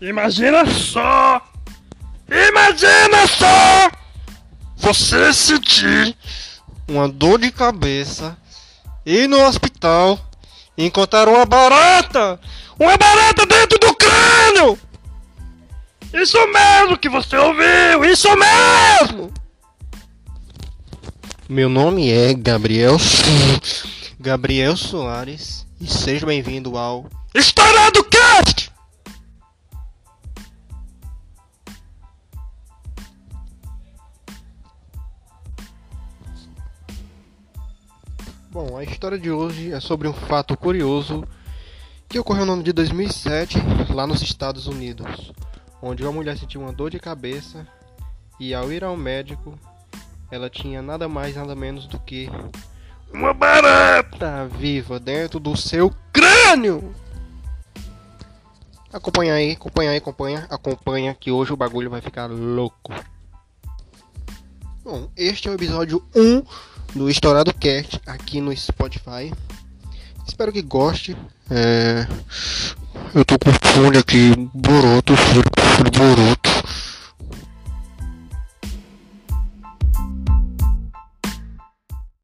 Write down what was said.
Imagina só! Imagina só! Você sentir uma dor de cabeça, ir no hospital encontrar uma barata! Uma barata dentro do crânio! Isso mesmo que você ouviu! Isso mesmo! Meu nome é Gabriel Gabriel Soares e seja bem-vindo ao História do Cast! Bom, a história de hoje é sobre um fato curioso que ocorreu no ano de 2007, lá nos Estados Unidos, onde uma mulher sentiu uma dor de cabeça e ao ir ao médico, ela tinha nada mais nada menos do que uma barata viva dentro do seu crânio. Acompanha aí, acompanha aí, acompanha, acompanha que hoje o bagulho vai ficar louco. Bom, este é o episódio 1 do Estourado Cast aqui no Spotify. Espero que goste. É... Eu tô com fone aqui, boroto, fone boroto.